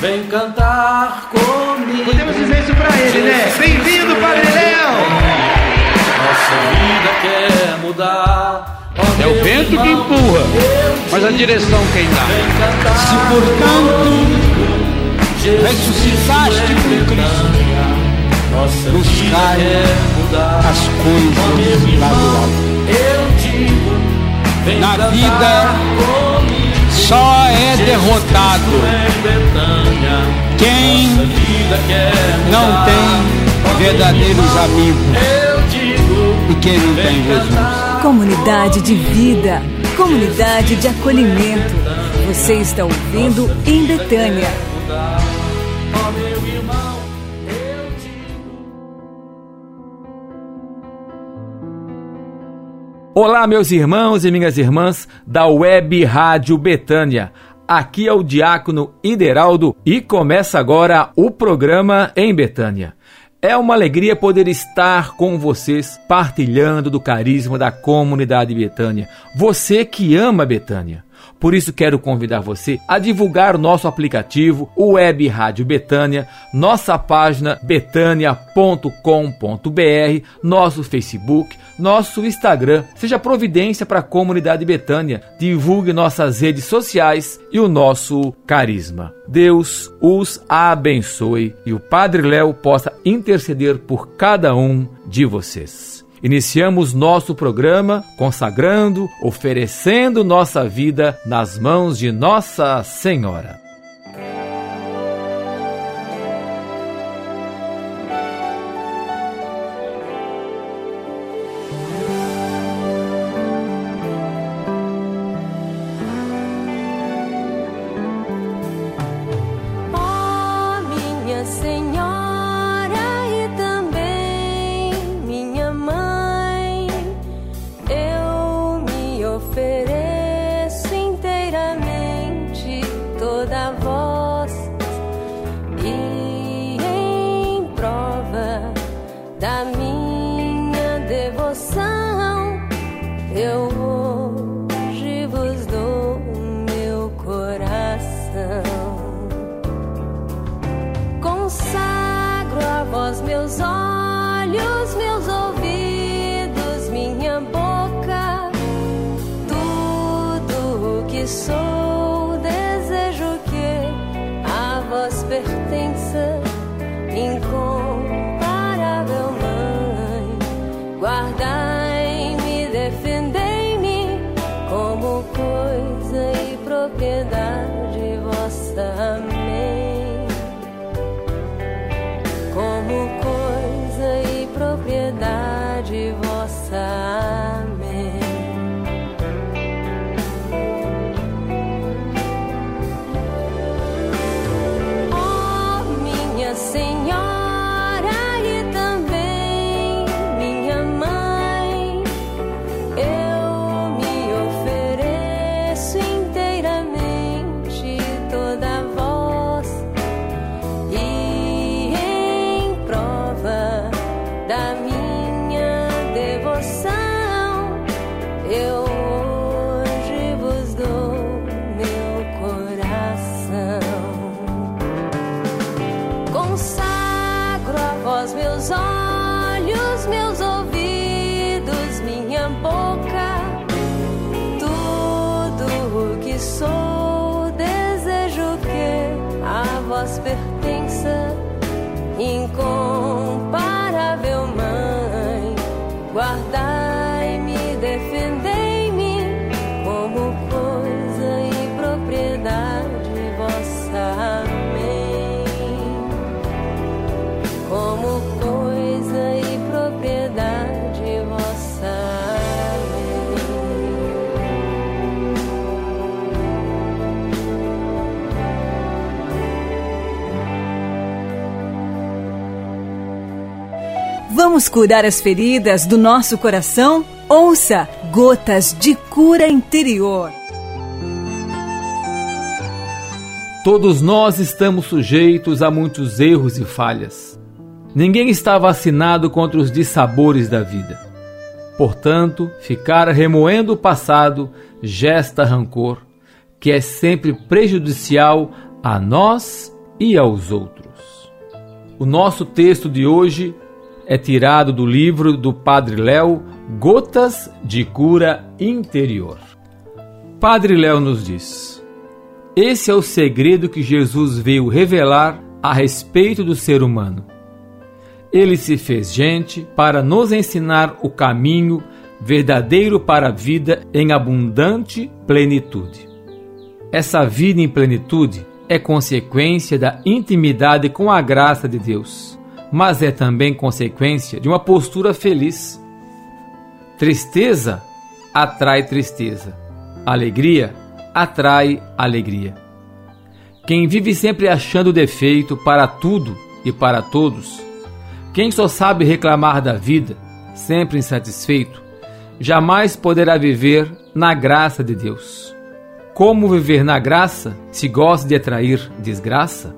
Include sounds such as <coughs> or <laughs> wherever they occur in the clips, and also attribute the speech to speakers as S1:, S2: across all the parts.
S1: Vem cantar comigo.
S2: Podemos dizer isso pra ele, né? Bem-vindo, Padre Léo!
S1: Nossa vida quer mudar. Ó
S3: É o vento que empurra, mas a direção quem dá.
S1: Vem cantar
S3: Se portanto
S1: Jesus
S3: ressuscitaste com
S1: em
S3: Cristo, buscai
S1: vida quer mudar.
S3: as coisas lá do alto.
S1: eu digo, vem
S3: Na vida,
S1: comigo.
S3: Só é derrotado quem não tem verdadeiros amigos e quem não tem Jesus.
S4: Comunidade de vida, comunidade de acolhimento. Você está ouvindo em Betânia.
S5: Olá, meus irmãos e minhas irmãs da Web Rádio Betânia. Aqui é o Diácono Ideraldo e começa agora o programa em Betânia. É uma alegria poder estar com vocês, partilhando do carisma da comunidade Betânia. Você que ama Betânia. Por isso quero convidar você a divulgar o nosso aplicativo, o Web Rádio Betânia, nossa página betânia.com.br, nosso Facebook, nosso Instagram. Seja providência para a comunidade Betânia. Divulgue nossas redes sociais e o nosso carisma. Deus os abençoe e o Padre Léo possa interceder por cada um de vocês. Iniciamos nosso programa consagrando, oferecendo nossa vida nas mãos de Nossa Senhora.
S4: Vamos curar as feridas do nosso coração? Ouça Gotas de Cura Interior.
S5: Todos nós estamos sujeitos a muitos erros e falhas. Ninguém está vacinado contra os dissabores da vida. Portanto, ficar remoendo o passado gesta rancor, que é sempre prejudicial a nós
S6: e aos outros. O nosso texto de hoje é tirado do livro do Padre Léo, Gotas de Cura Interior. Padre Léo nos diz: Esse é o segredo que Jesus veio revelar a respeito do ser humano. Ele se fez gente para nos ensinar o caminho verdadeiro para a vida em abundante plenitude. Essa vida em plenitude é consequência da intimidade com a graça de Deus, mas é também consequência de uma postura feliz. Tristeza atrai tristeza, alegria atrai alegria. Quem vive sempre achando defeito para tudo e para todos, quem só sabe reclamar da vida, sempre insatisfeito, jamais poderá viver na graça de Deus. Como viver na graça se gosta de atrair desgraça?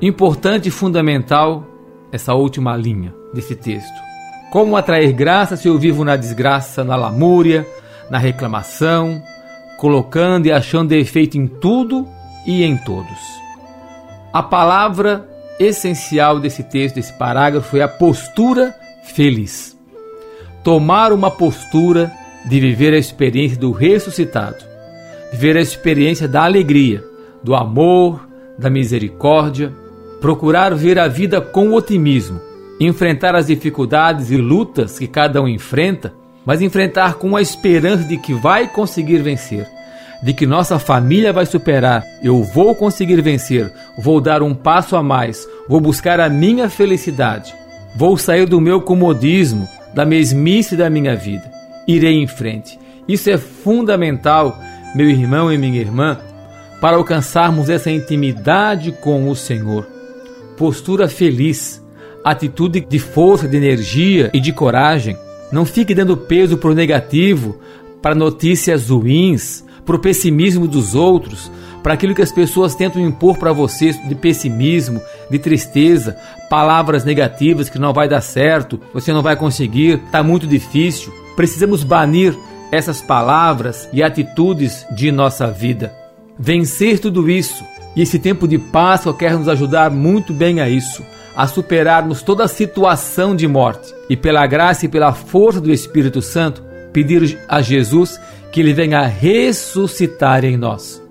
S6: Importante e fundamental essa última linha desse texto. Como atrair graça se eu vivo na desgraça, na lamúria, na reclamação, colocando e achando defeito em tudo e em todos? A palavra essencial desse texto, desse parágrafo, é a postura feliz. Tomar uma postura de viver a experiência do ressuscitado, viver a experiência da alegria, do amor, da misericórdia, procurar ver a vida com otimismo, enfrentar as dificuldades e lutas que cada um enfrenta, mas enfrentar com a esperança de que vai conseguir vencer de que nossa família vai superar, eu vou conseguir vencer, vou dar um passo a mais, vou buscar a minha felicidade, vou sair do meu comodismo, da mesmice da minha vida, irei em frente. Isso é fundamental, meu irmão e minha irmã, para alcançarmos essa intimidade com o Senhor. Postura feliz, atitude de força, de energia e de coragem. Não fique dando peso para o negativo, para notícias ruins, para o pessimismo dos outros, para aquilo que as pessoas tentam impor para você de pessimismo, de tristeza, palavras negativas que não vai dar certo, você não vai conseguir, está muito difícil. Precisamos banir essas palavras e atitudes de nossa vida. Vencer tudo isso. E esse tempo de Páscoa quer nos ajudar muito bem a isso, a superarmos toda a situação de morte e pela graça e pela força do Espírito Santo, pedir a Jesus que Ele venha ressuscitar em nós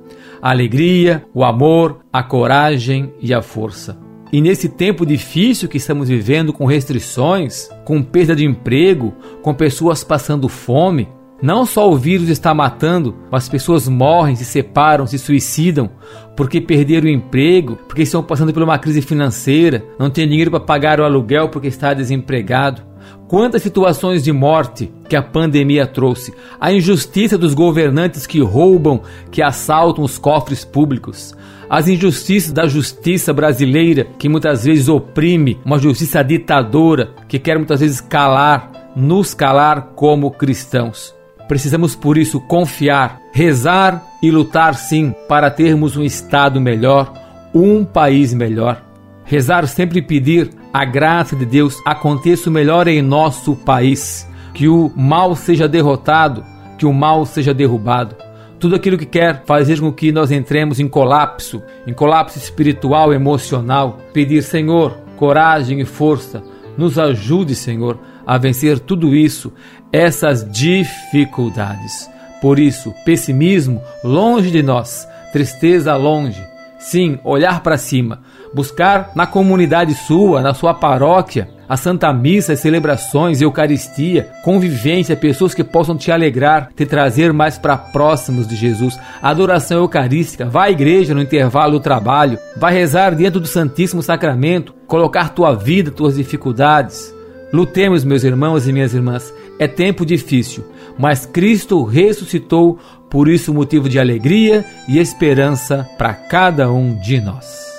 S6: a alegria, o amor, a coragem e a força. E nesse tempo difícil que estamos vivendo, com restrições, com perda de emprego, com pessoas passando fome, não só o vírus está matando, mas pessoas morrem, se separam, se suicidam porque perderam o emprego, porque estão passando por uma crise financeira, não tem dinheiro para pagar o aluguel porque está desempregado. Quantas situações de morte que a pandemia trouxe, a injustiça dos governantes que roubam, que assaltam os cofres públicos, as injustiças da justiça brasileira que muitas vezes oprime, uma justiça ditadora que quer muitas vezes calar, nos calar como cristãos. Precisamos por isso confiar, rezar e lutar sim para termos um Estado melhor, um país melhor. Rezar sempre pedir a graça de Deus aconteça o melhor em nosso país, que o mal seja derrotado, que o mal seja derrubado. Tudo aquilo que quer fazer com que nós entremos em colapso, em colapso espiritual, emocional, pedir, Senhor, coragem e força, nos ajude, Senhor, a vencer tudo isso, essas dificuldades. Por isso, pessimismo longe de nós, tristeza longe. Sim, olhar para cima, buscar na comunidade sua, na sua paróquia, a Santa Missa, as celebrações, Eucaristia, convivência, pessoas que possam te alegrar, te trazer mais para próximos de Jesus. Adoração eucarística, vá à igreja no intervalo do trabalho, vá rezar dentro do Santíssimo Sacramento, colocar tua vida, tuas dificuldades. Lutemos, meus irmãos e minhas irmãs. É tempo difícil, mas Cristo ressuscitou, por isso motivo de alegria e esperança para cada um de nós.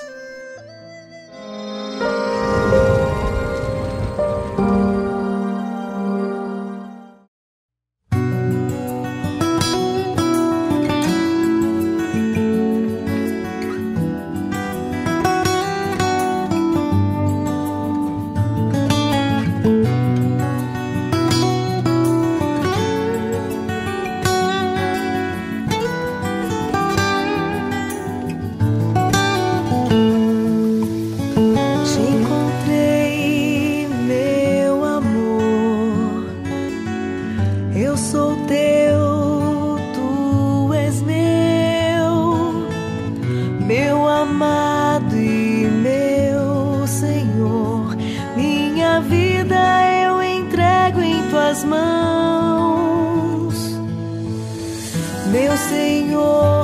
S7: Senhor,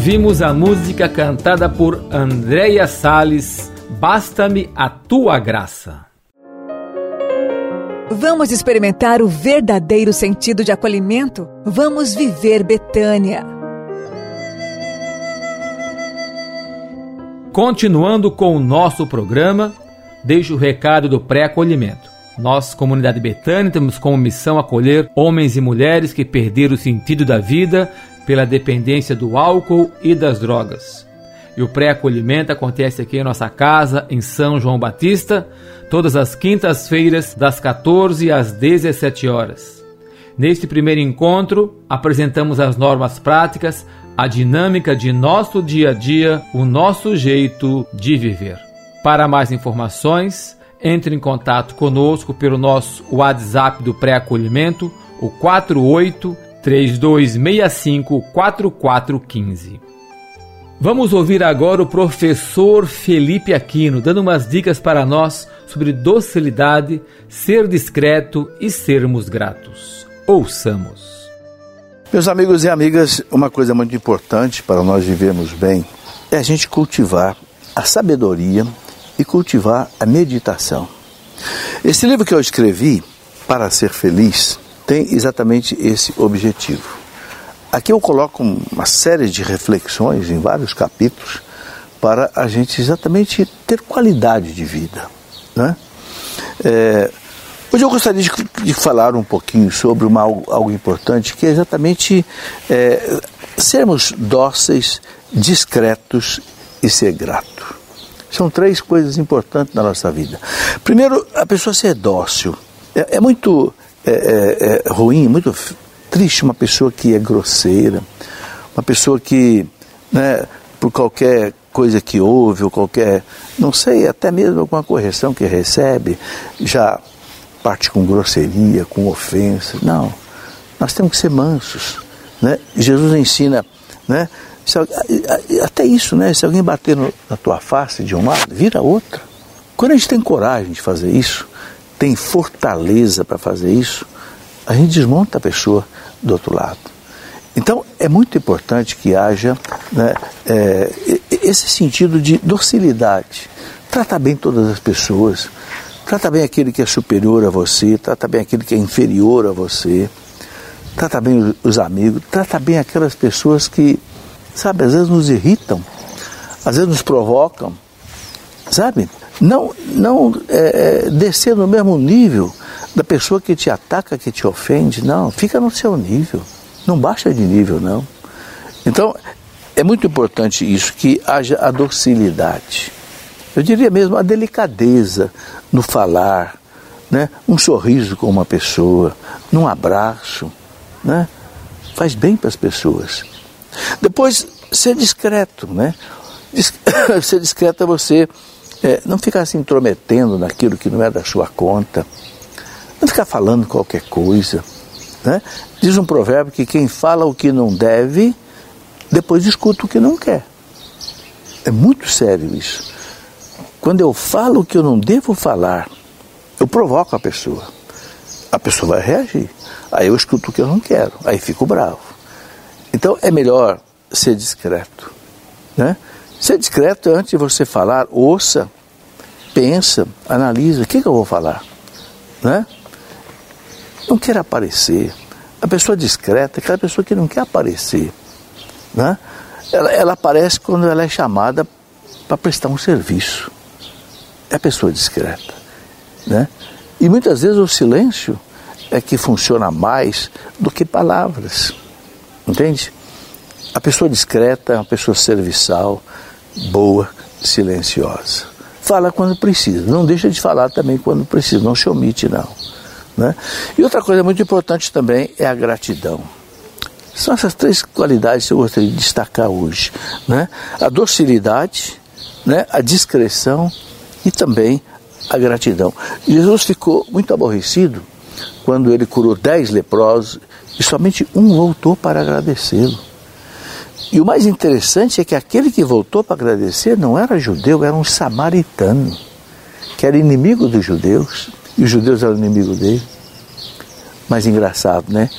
S6: Ouvimos a música cantada por Andréia Salles, Basta-me a tua graça.
S4: Vamos experimentar o verdadeiro sentido de acolhimento? Vamos viver Betânia.
S6: Continuando com o nosso programa, deixo o recado do pré-acolhimento. Nós, comunidade Betânia, temos como missão acolher homens e mulheres que perderam o sentido da vida pela dependência do álcool e das drogas. E o pré-acolhimento acontece aqui em nossa casa, em São João Batista, todas as quintas-feiras, das 14 às 17 horas. Neste primeiro encontro, apresentamos as normas práticas, a dinâmica de nosso dia a dia, o nosso jeito de viver. Para mais informações, entre em contato conosco pelo nosso WhatsApp do pré-acolhimento o 48 3265 4415. Vamos ouvir agora o professor Felipe Aquino dando umas dicas para nós sobre docilidade, ser discreto e sermos gratos. Ouçamos.
S8: Meus amigos e amigas, uma coisa muito importante para nós vivermos bem é a gente cultivar a sabedoria e cultivar a meditação. Esse livro que eu escrevi, Para Ser Feliz, tem exatamente esse objetivo. Aqui eu coloco uma série de reflexões em vários capítulos para a gente exatamente ter qualidade de vida. Né? É, hoje eu gostaria de, de, falar um pouquinho sobre uma, algo, importante que é exatamente é, sermos dóceis, discretos e ser grato. São três coisas importantes na nossa vida. Primeiro, a pessoa ser dócil. É, é muito é, é, é ruim, muito triste uma pessoa que é grosseira, uma pessoa que, né, por qualquer coisa que ouve, ou qualquer, não sei, até mesmo alguma correção que recebe, já parte com grosseria, com ofensa. Não, nós temos que ser mansos. Né? Jesus ensina, né? até isso, né? se alguém bater no, na tua face de um lado, vira outra. Quando a gente tem coragem de fazer isso, tem fortaleza para fazer isso, a gente desmonta a pessoa do outro lado. Então, é muito importante que haja né, é, esse sentido de docilidade. Trata bem todas as pessoas, trata bem aquele que é superior a você, trata bem aquele que é inferior a você, trata bem os amigos, trata bem aquelas pessoas que, sabe, às vezes nos irritam, às vezes nos provocam, sabe? Não, não é, é descer no mesmo nível da pessoa que te ataca, que te ofende. Não, fica no seu nível. Não baixa de nível, não. Então, é muito importante isso, que haja a docilidade. Eu diria mesmo a delicadeza no falar, né? um sorriso com uma pessoa, num abraço. Né? Faz bem para as pessoas. Depois, ser discreto. Né? <coughs> ser discreto é você é, não ficar se intrometendo naquilo que não é da sua conta. Não ficar falando qualquer coisa. Né? Diz um provérbio que quem fala o que não deve, depois escuta o que não quer. É muito sério isso. Quando eu falo o que eu não devo falar, eu provoco a pessoa. A pessoa vai reagir. Aí eu escuto o que eu não quero. Aí fico bravo. Então é melhor ser discreto. Né? Ser discreto é antes de você falar, ouça, pensa, analisa. O que, que eu vou falar? Né? não quer aparecer. A pessoa discreta é aquela pessoa que não quer aparecer. Né? Ela, ela aparece quando ela é chamada para prestar um serviço. É a pessoa discreta. Né? E muitas vezes o silêncio é que funciona mais do que palavras. Entende? A pessoa discreta é uma pessoa serviçal, boa, silenciosa. Fala quando precisa, não deixa de falar também quando precisa, não se omite não. Né? E outra coisa muito importante também é a gratidão. São essas três qualidades que eu gostaria de destacar hoje. Né? A docilidade, né? a discrição e também a gratidão. Jesus ficou muito aborrecido quando ele curou dez leprosos e somente um voltou para agradecê-lo. E o mais interessante é que aquele que voltou para agradecer não era judeu, era um samaritano, que era inimigo dos judeus e os judeus eram inimigos dele. Mas engraçado, né?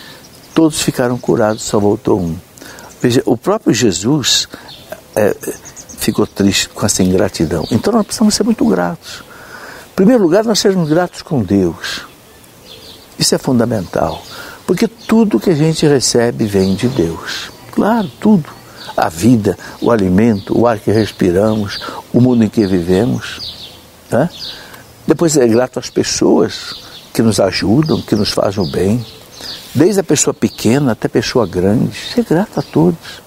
S8: Todos ficaram curados, só voltou um. Veja, o próprio Jesus é, ficou triste com essa ingratidão. Então nós precisamos ser muito gratos. Em primeiro lugar, nós sermos gratos com Deus. Isso é fundamental. Porque tudo que a gente recebe vem de Deus. Claro, tudo. A vida, o alimento, o ar que respiramos, o mundo em que vivemos. Né? Depois é grato às pessoas que nos ajudam, que nos fazem o bem, desde a pessoa pequena até a pessoa grande. Ser grato a todos.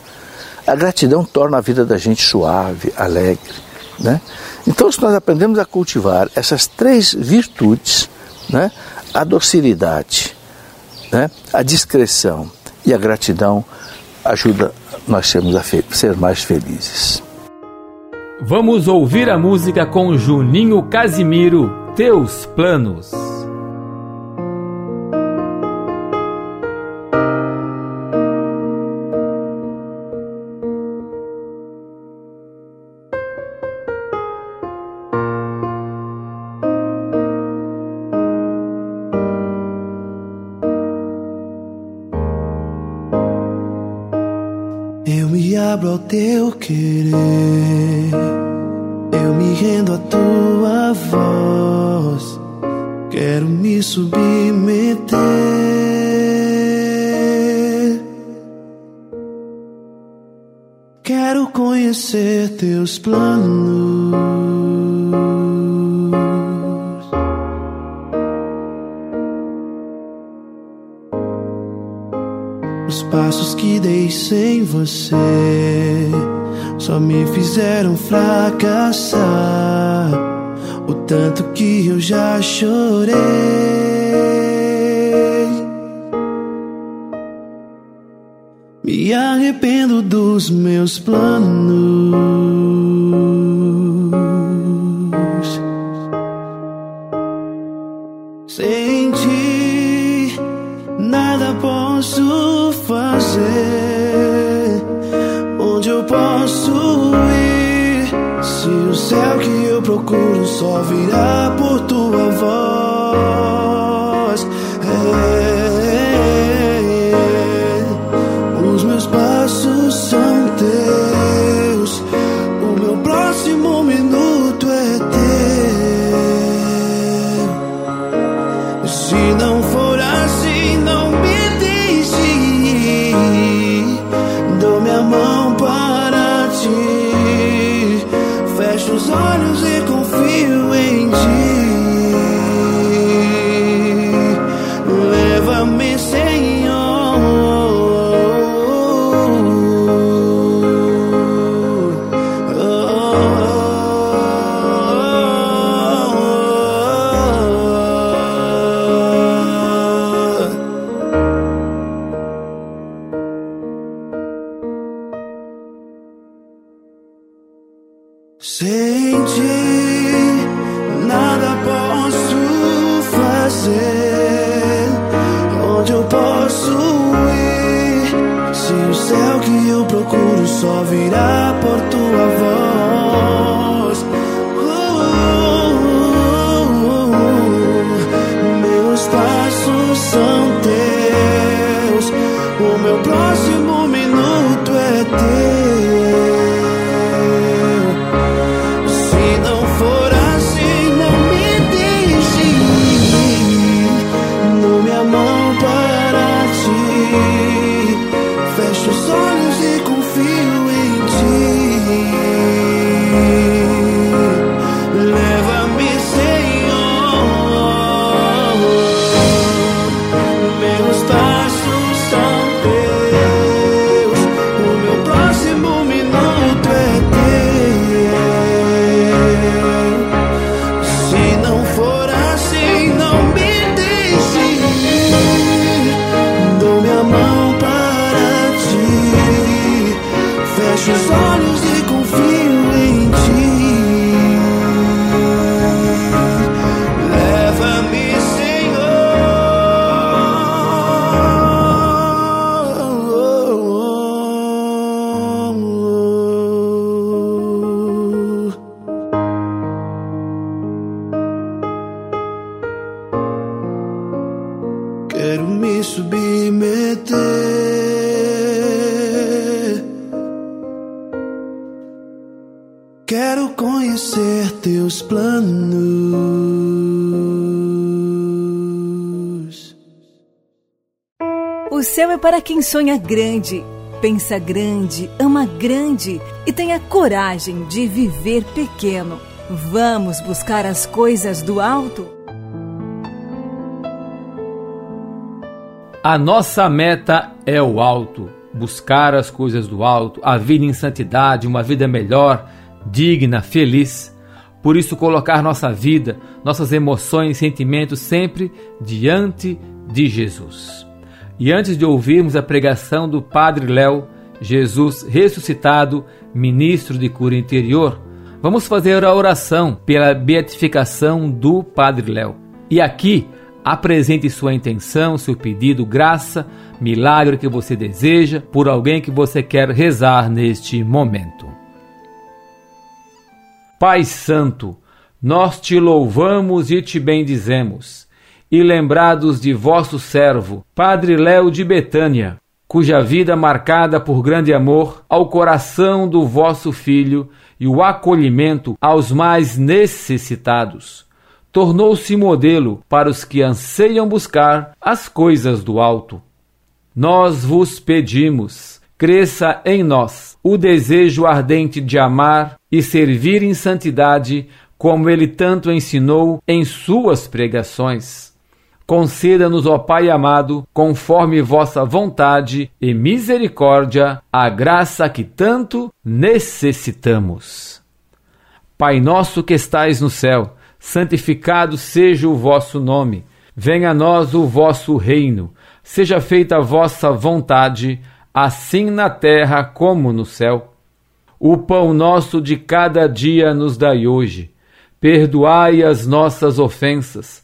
S8: A gratidão torna a vida da gente suave, alegre. Né? Então, se nós aprendemos a cultivar essas três virtudes, né? a docilidade, né? a discrição e a gratidão, ajuda nós sermos a ser mais felizes.
S6: Vamos ouvir a música com Juninho Casimiro, Teus Planos.
S9: Quero me submeter. Quero conhecer teus planos. Os passos que dei sem você só me fizeram fracassar. O tanto que eu já chorei. Me arrependo dos meus planos. Só virá por para
S4: quem sonha grande, pensa grande, ama grande e tem a coragem de viver pequeno. Vamos buscar as coisas do alto?
S6: A nossa meta é o alto, buscar as coisas do alto, a vida em santidade, uma vida melhor, digna, feliz. Por isso, colocar nossa vida, nossas emoções e sentimentos sempre diante de Jesus. E antes de ouvirmos a pregação do Padre Léo, Jesus ressuscitado, ministro de cura interior, vamos fazer a oração pela beatificação do Padre Léo. E aqui, apresente sua intenção, seu pedido, graça, milagre que você deseja por alguém que você quer rezar neste momento. Pai Santo, nós te louvamos e te bendizemos, e lembrados de vosso servo, Padre Léo de Betânia, cuja vida marcada por grande amor ao coração do vosso Filho e o acolhimento aos mais necessitados, tornou-se modelo para os que anseiam buscar as coisas do alto. Nós vos pedimos, cresça em nós o desejo ardente de amar e servir em santidade, como ele tanto ensinou em suas pregações. Conceda-nos, ó Pai amado, conforme vossa vontade e misericórdia, a graça que tanto necessitamos. Pai nosso que estais no céu, santificado seja o vosso nome. Venha a nós o vosso reino. Seja feita a vossa vontade, assim na terra como no céu. O pão nosso de cada dia nos dai hoje. Perdoai as nossas ofensas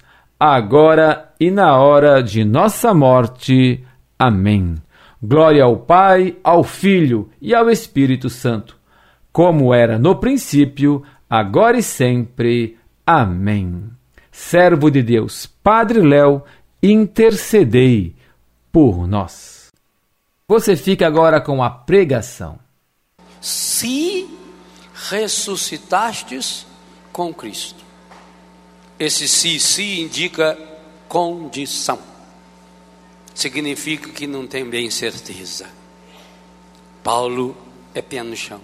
S6: agora e na hora de nossa morte. Amém. Glória ao Pai, ao Filho e ao Espírito Santo, como era no princípio, agora e sempre. Amém. Servo de Deus, Padre Léo, intercedei por nós. Você fica agora com a pregação.
S10: Se ressuscitastes com Cristo. Esse se, se indica condição. Significa que não tem bem certeza. Paulo é pé no chão.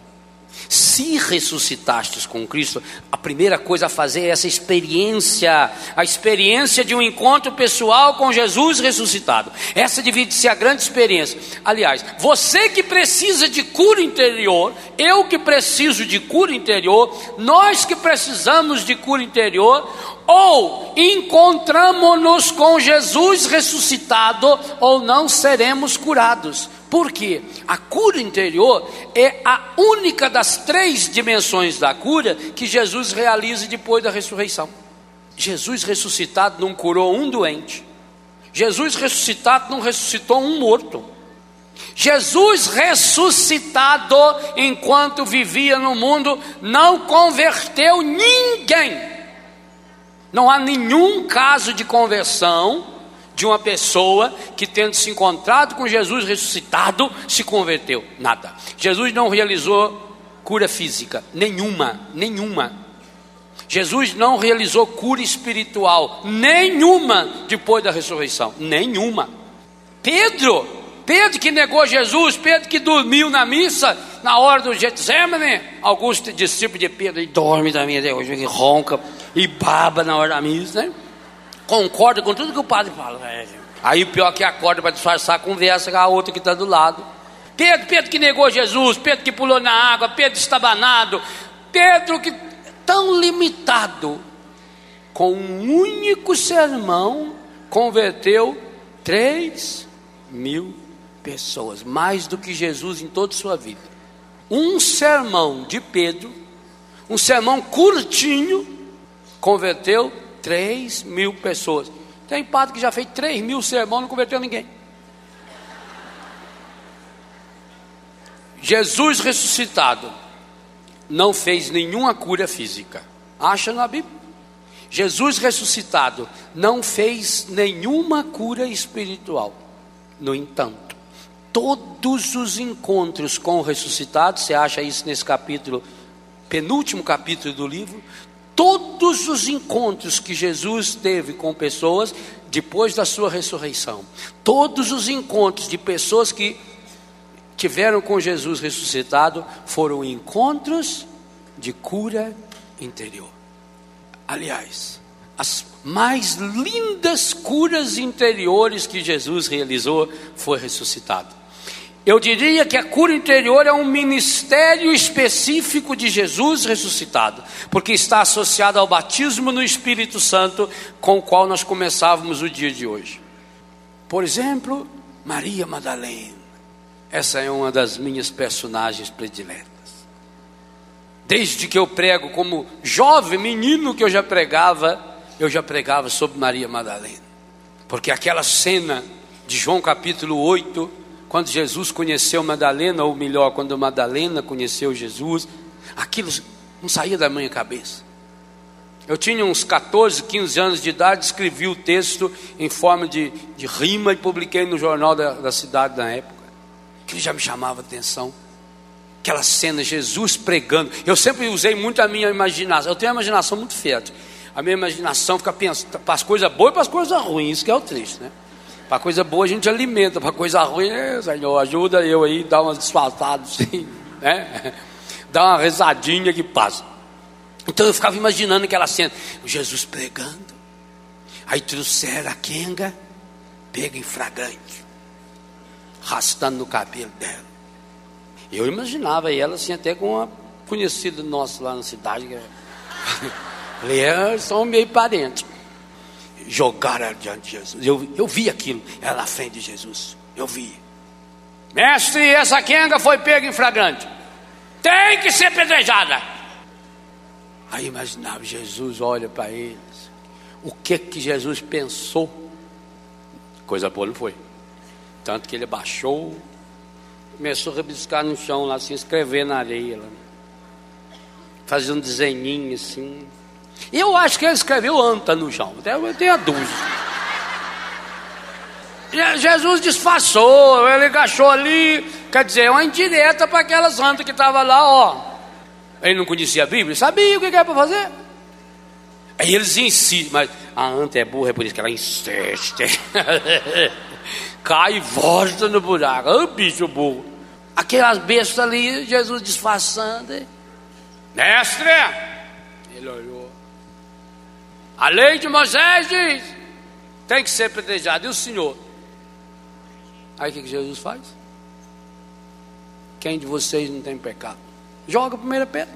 S10: Se ressuscitastes com Cristo, a primeira coisa a fazer é essa experiência, a experiência de um encontro pessoal com Jesus ressuscitado. Essa divide ser a grande experiência. Aliás, você que precisa de cura interior, eu que preciso de cura interior, nós que precisamos de cura interior, ou encontramos-nos com Jesus ressuscitado, ou não seremos curados. Por quê? A cura interior é a única das três dimensões da cura que Jesus realiza depois da ressurreição. Jesus ressuscitado não curou um doente. Jesus ressuscitado não ressuscitou um morto. Jesus ressuscitado, enquanto vivia no mundo, não converteu ninguém. Não há nenhum caso de conversão de uma pessoa que, tendo se encontrado com Jesus ressuscitado, se converteu. Nada. Jesus não realizou cura física, nenhuma, nenhuma. Jesus não realizou cura espiritual, nenhuma depois da ressurreição, nenhuma. Pedro, Pedro que negou Jesus, Pedro que dormiu na missa, na hora do Getsemane, alguns discípulos de Pedro, ele dorme também até hoje, ronca e baba na hora da missa, né? Concorda com tudo que o padre fala. Aí o pior é que acorda para disfarçar, conversa com a outra que está do lado. Pedro, Pedro que negou Jesus, Pedro que pulou na água, Pedro estabanado, Pedro que tão limitado, com um único sermão, converteu três mil pessoas, mais do que Jesus em toda a sua vida. Um sermão de Pedro, um sermão curtinho, converteu 3 mil pessoas. Tem padre que já fez 3 mil sermões e não converteu ninguém. Jesus ressuscitado não fez nenhuma cura física. Acha na Bíblia? Jesus ressuscitado não fez nenhuma cura espiritual. No entanto, todos os encontros com o ressuscitado, você acha isso nesse capítulo, penúltimo capítulo do livro, todos os encontros que Jesus teve com pessoas depois da sua ressurreição, todos os encontros de pessoas que tiveram com Jesus ressuscitado foram encontros de cura interior. Aliás, as mais lindas curas interiores que Jesus realizou foi ressuscitado. Eu diria que a cura interior é um ministério específico de Jesus ressuscitado, porque está associado ao batismo no Espírito Santo, com o qual nós começávamos o dia de hoje. Por exemplo, Maria Madalena. Essa é uma das minhas personagens prediletas. Desde que eu prego como jovem menino que eu já pregava, eu já pregava sobre Maria Madalena. Porque aquela cena de João capítulo 8, quando Jesus conheceu Madalena, ou melhor, quando Madalena conheceu Jesus, aquilo não saía da minha cabeça. Eu tinha uns 14, 15 anos de idade, escrevi o texto em forma de, de rima e publiquei no jornal da, da cidade na época. Aquilo já me chamava atenção. Aquela cena, Jesus pregando. Eu sempre usei muito a minha imaginação. Eu tenho uma imaginação muito fértil. A minha imaginação fica pensando para as coisas boas e para as coisas ruins, isso que é o triste, né? Para coisa boa a gente alimenta, para coisa ruim, é, Senhor, ajuda eu aí, dá umas desfaltadas, <laughs> assim, né? Dá uma rezadinha que passa. Então eu ficava imaginando aquela cena, Jesus pregando, aí trouxeram a quenga, pega em fragante, arrastando no cabelo dela. Eu imaginava ela assim, até com uma conhecida nossa lá na cidade. Falei, é, <laughs> são meio parentes. Jogaram diante de Jesus. Eu, eu vi aquilo, ela na frente de Jesus. Eu vi. Mestre, essa quenga foi pega em flagrante. Tem que ser pedrejada. Aí imaginava, Jesus olha para eles. O que que Jesus pensou? Coisa boa não foi. Tanto que ele baixou, começou a rebiscar no chão lá, assim, escrever na areia. Lá. Um desenhinho assim. Eu acho que ele escreveu anta no chão. Eu tenho a dúvida. Jesus disfarçou, ele agachou ali, quer dizer, uma indireta para aquelas antas que estavam lá, ó. Ele não conhecia a Bíblia, sabia o que era para fazer. Aí eles insistem, mas a anta é burra, é por isso que ela insiste. <laughs> Cai e volta no buraco. Ô bicho burro. Aquelas bestas ali, Jesus disfarçando. Mestre! Ele olhou. A lei de Moisés diz: tem que ser pedrejado. E o Senhor? Aí o que, Jesus faz? Quem de vocês não tem pecado? Joga a primeira pedra.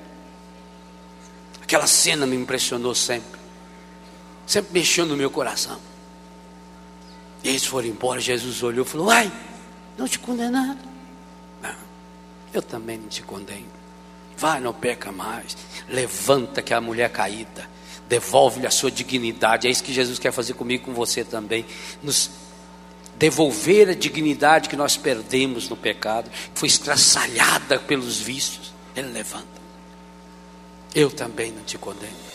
S10: Aquela cena me impressionou sempre. Sempre mexeu no meu coração. E eles foram embora. Jesus olhou e falou: Ai, não te condenaram. Não, eu também não te condeno. Vai, não peca mais. Levanta que a mulher caída. Devolve-lhe a sua dignidade. É isso que Jesus quer fazer comigo com você também. Nos devolver a dignidade que nós perdemos no pecado, que foi estraçalhada pelos vícios. Ele levanta. Eu também não te condeno.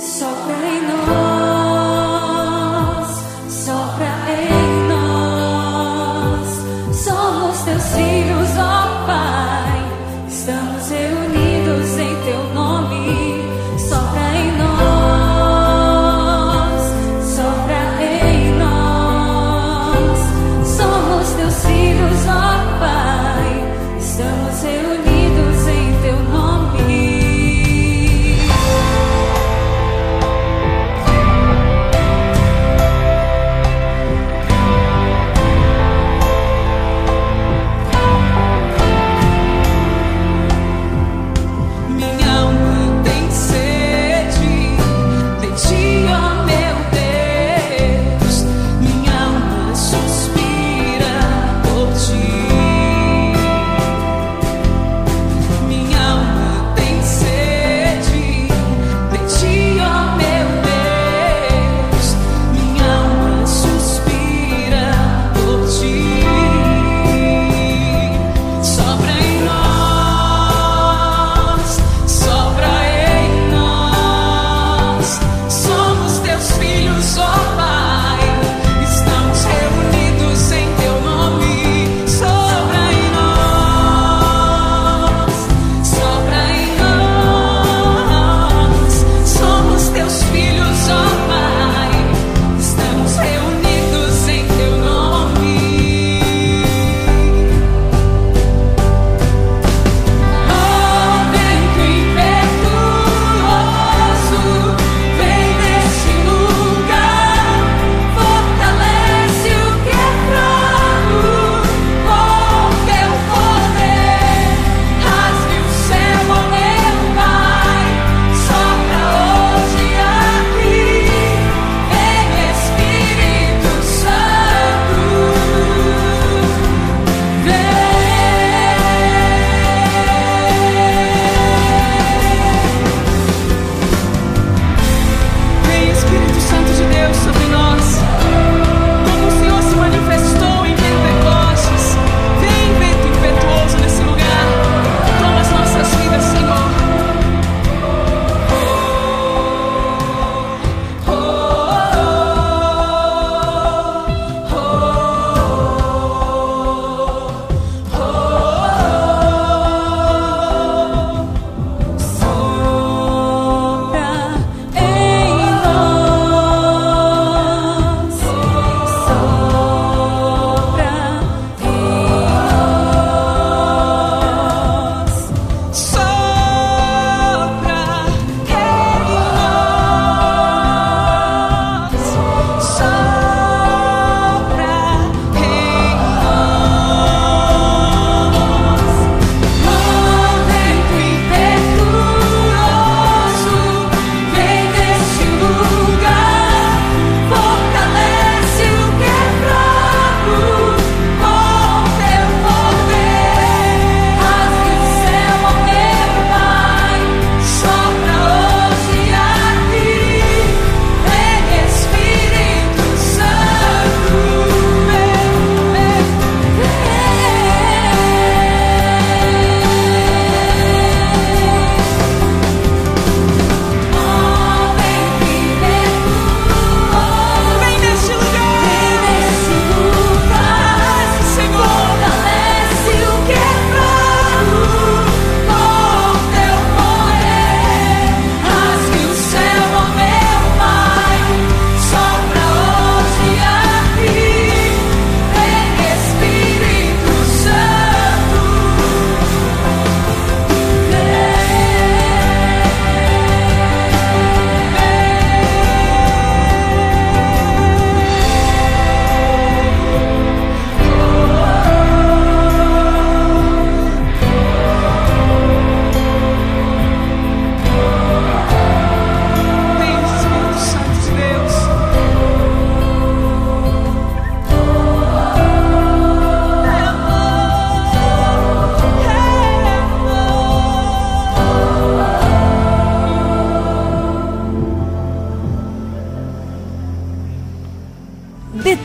S11: Sopra em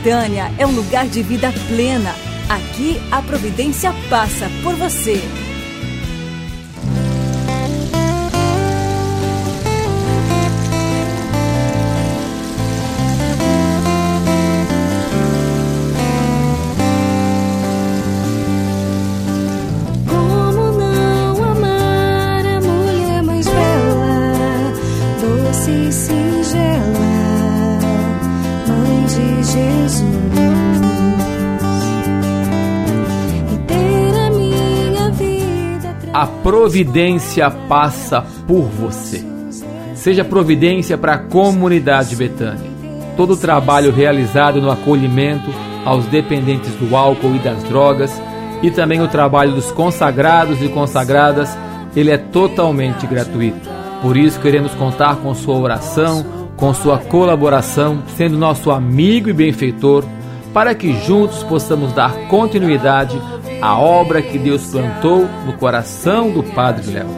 S4: Betânia é um lugar de vida plena. Aqui a providência passa por você.
S6: Providência passa por você. Seja providência para a comunidade Betânia. Todo o trabalho realizado no acolhimento aos dependentes do álcool e das drogas e também o trabalho dos consagrados e consagradas, ele é totalmente gratuito. Por isso queremos contar com sua oração, com sua colaboração, sendo nosso amigo e benfeitor, para que juntos possamos dar continuidade à obra que Deus plantou no coração do Padre Léo.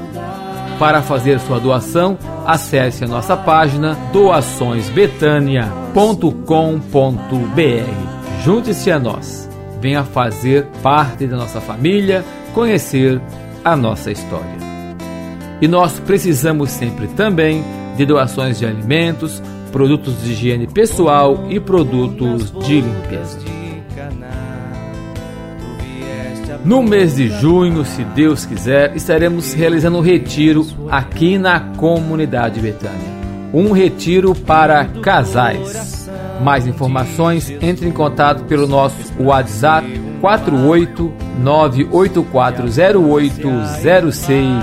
S6: Para fazer sua doação, acesse a nossa página doaçõesbetania.com.br. Junte-se a nós. Venha fazer parte da nossa família, conhecer a nossa história. E nós precisamos sempre também de doações de alimentos, produtos de higiene pessoal e produtos de limpeza. No mês de junho, se Deus quiser, estaremos realizando um retiro aqui na comunidade Betânia. Um retiro para casais. Mais informações, entre em contato pelo nosso WhatsApp 48984080626.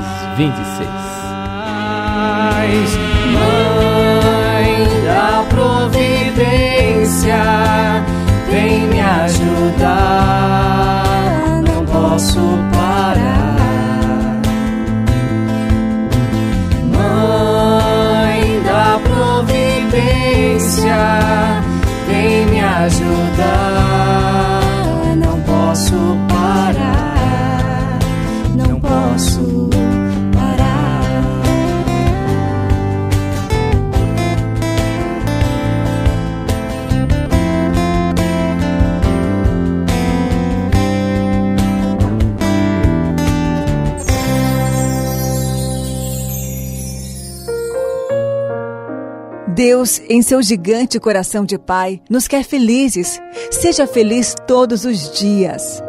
S9: Mãe da providência, vem me ajudar. Posso parar. Mãe da providência, vem me ajudar.
S4: Deus, em seu gigante coração de Pai, nos quer felizes. Seja feliz todos os dias.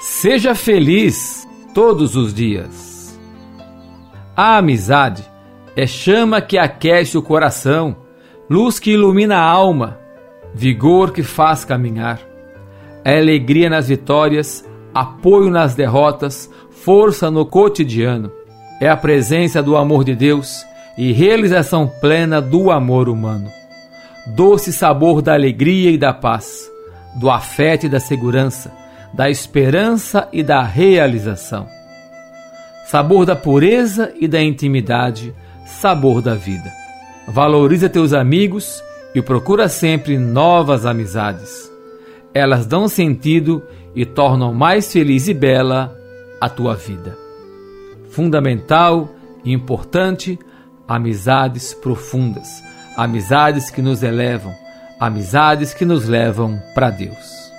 S6: Seja feliz todos os dias. A amizade é chama que aquece o coração, luz que ilumina a alma, vigor que faz caminhar. É alegria nas vitórias, apoio nas derrotas, força no cotidiano. É a presença do amor de Deus e realização plena do amor humano. Doce sabor da alegria e da paz, do afeto e da segurança, da esperança e da realização. Sabor da pureza e da intimidade, sabor da vida. Valoriza teus amigos e procura sempre novas amizades. Elas dão sentido e tornam mais feliz e bela a tua vida. Fundamental e importante, amizades profundas, amizades que nos elevam, amizades que nos levam para Deus.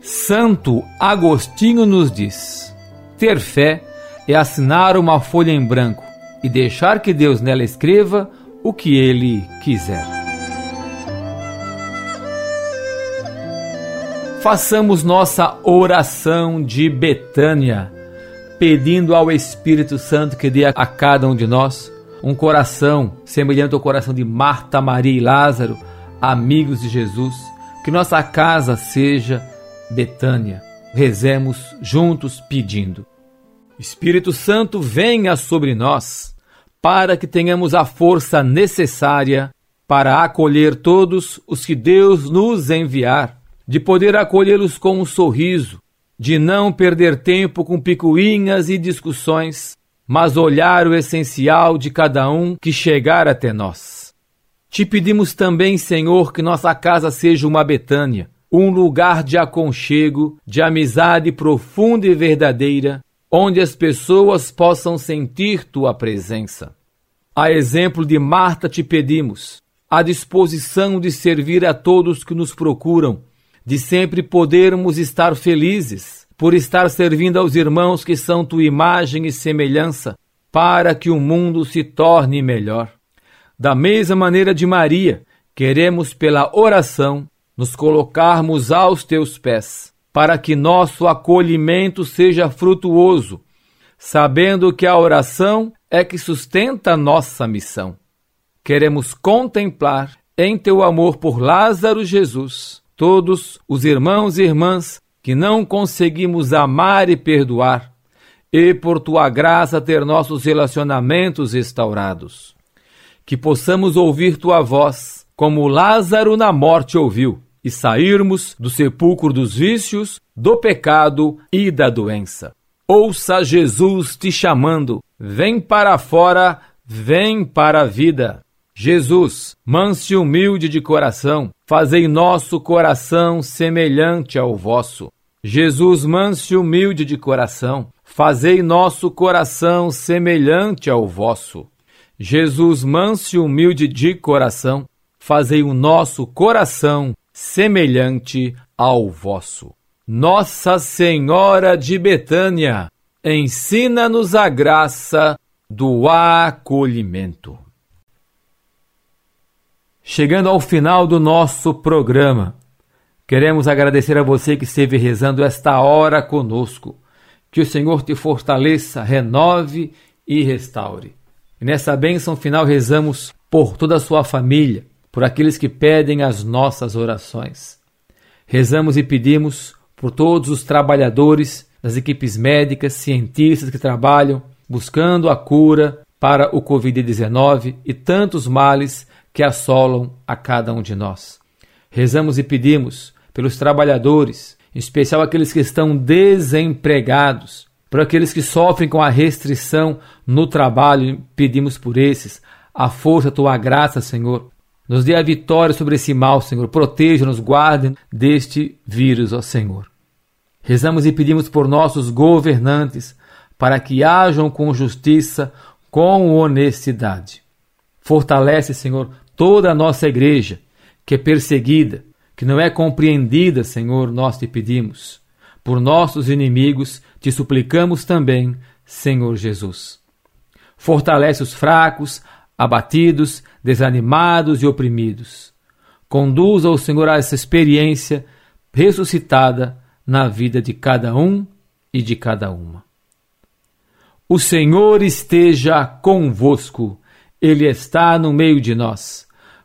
S6: Santo Agostinho nos diz: ter fé é assinar uma folha em branco e deixar que Deus nela escreva o que ele quiser. Façamos nossa oração de Betânia, pedindo ao Espírito Santo que dê a cada um de nós um coração semelhante ao coração de Marta, Maria e Lázaro, amigos de Jesus, que nossa casa seja Betânia. Rezemos juntos pedindo. Espírito Santo, venha sobre nós, para que tenhamos a força necessária para acolher todos os que Deus nos enviar, de poder acolhê-los com um sorriso, de não perder tempo com picuinhas e discussões, mas olhar o essencial de cada um que chegar até nós. Te pedimos também, Senhor, que nossa casa seja uma Betânia, um lugar de aconchego, de amizade profunda e verdadeira, onde as pessoas possam sentir tua presença. A exemplo de Marta te pedimos, a disposição de servir a todos que nos procuram, de sempre podermos estar felizes por estar servindo aos irmãos que são tua imagem e semelhança, para que o mundo se torne melhor. Da mesma maneira de Maria, queremos pela oração nos colocarmos aos teus pés, para que nosso acolhimento seja frutuoso, sabendo que a oração é que sustenta nossa missão. Queremos contemplar em teu amor por Lázaro Jesus todos os irmãos e irmãs que não conseguimos amar e perdoar, e por tua graça ter nossos relacionamentos restaurados. Que possamos ouvir tua voz, como Lázaro na morte ouviu, e sairmos do sepulcro dos vícios, do pecado e da doença. Ouça Jesus te chamando. Vem para fora, vem para a vida. Jesus, manso e humilde de coração, fazei nosso coração semelhante ao vosso. Jesus, manso e humilde de coração, fazei nosso coração semelhante ao vosso. Jesus, manso e humilde de coração, fazei o nosso coração semelhante ao vosso. Nossa Senhora de Betânia, ensina-nos a graça do acolhimento. Chegando ao final do nosso programa, queremos agradecer a você que esteve rezando esta hora conosco. Que o Senhor te fortaleça, renove e restaure. E nessa bênção final rezamos por toda a sua família, por aqueles que pedem as nossas orações. Rezamos e pedimos por todos os trabalhadores das equipes médicas, cientistas que trabalham buscando a cura para o Covid-19 e tantos males que assolam a cada um de nós. Rezamos e pedimos pelos trabalhadores, em especial aqueles que estão desempregados, por aqueles que sofrem com a restrição no trabalho, pedimos por esses a força, a tua graça, Senhor. Nos dê a vitória sobre esse mal, Senhor. Proteja-nos, guarde deste vírus, ó Senhor. Rezamos e pedimos por nossos governantes para que hajam com justiça, com honestidade. Fortalece, Senhor, toda a nossa igreja, que é perseguida, que não é compreendida, Senhor, nós te pedimos. Por nossos inimigos te suplicamos também, Senhor Jesus. Fortalece os fracos, abatidos, desanimados e oprimidos. Conduza o Senhor a essa experiência ressuscitada na vida de cada um e de cada uma. O Senhor esteja convosco, Ele está no meio de nós.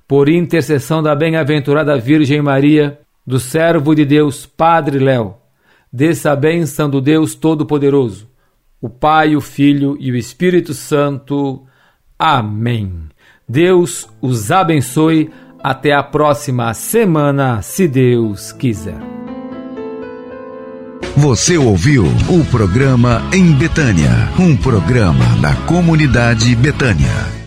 S6: Por intercessão da bem-aventurada Virgem Maria, do servo de Deus, Padre Léo, desça a bênção do Deus Todo-Poderoso, o Pai, o Filho e o Espírito Santo. Amém. Deus os abençoe. Até a próxima semana, se Deus quiser.
S12: Você ouviu o programa Em Betânia, um programa da comunidade Betânia.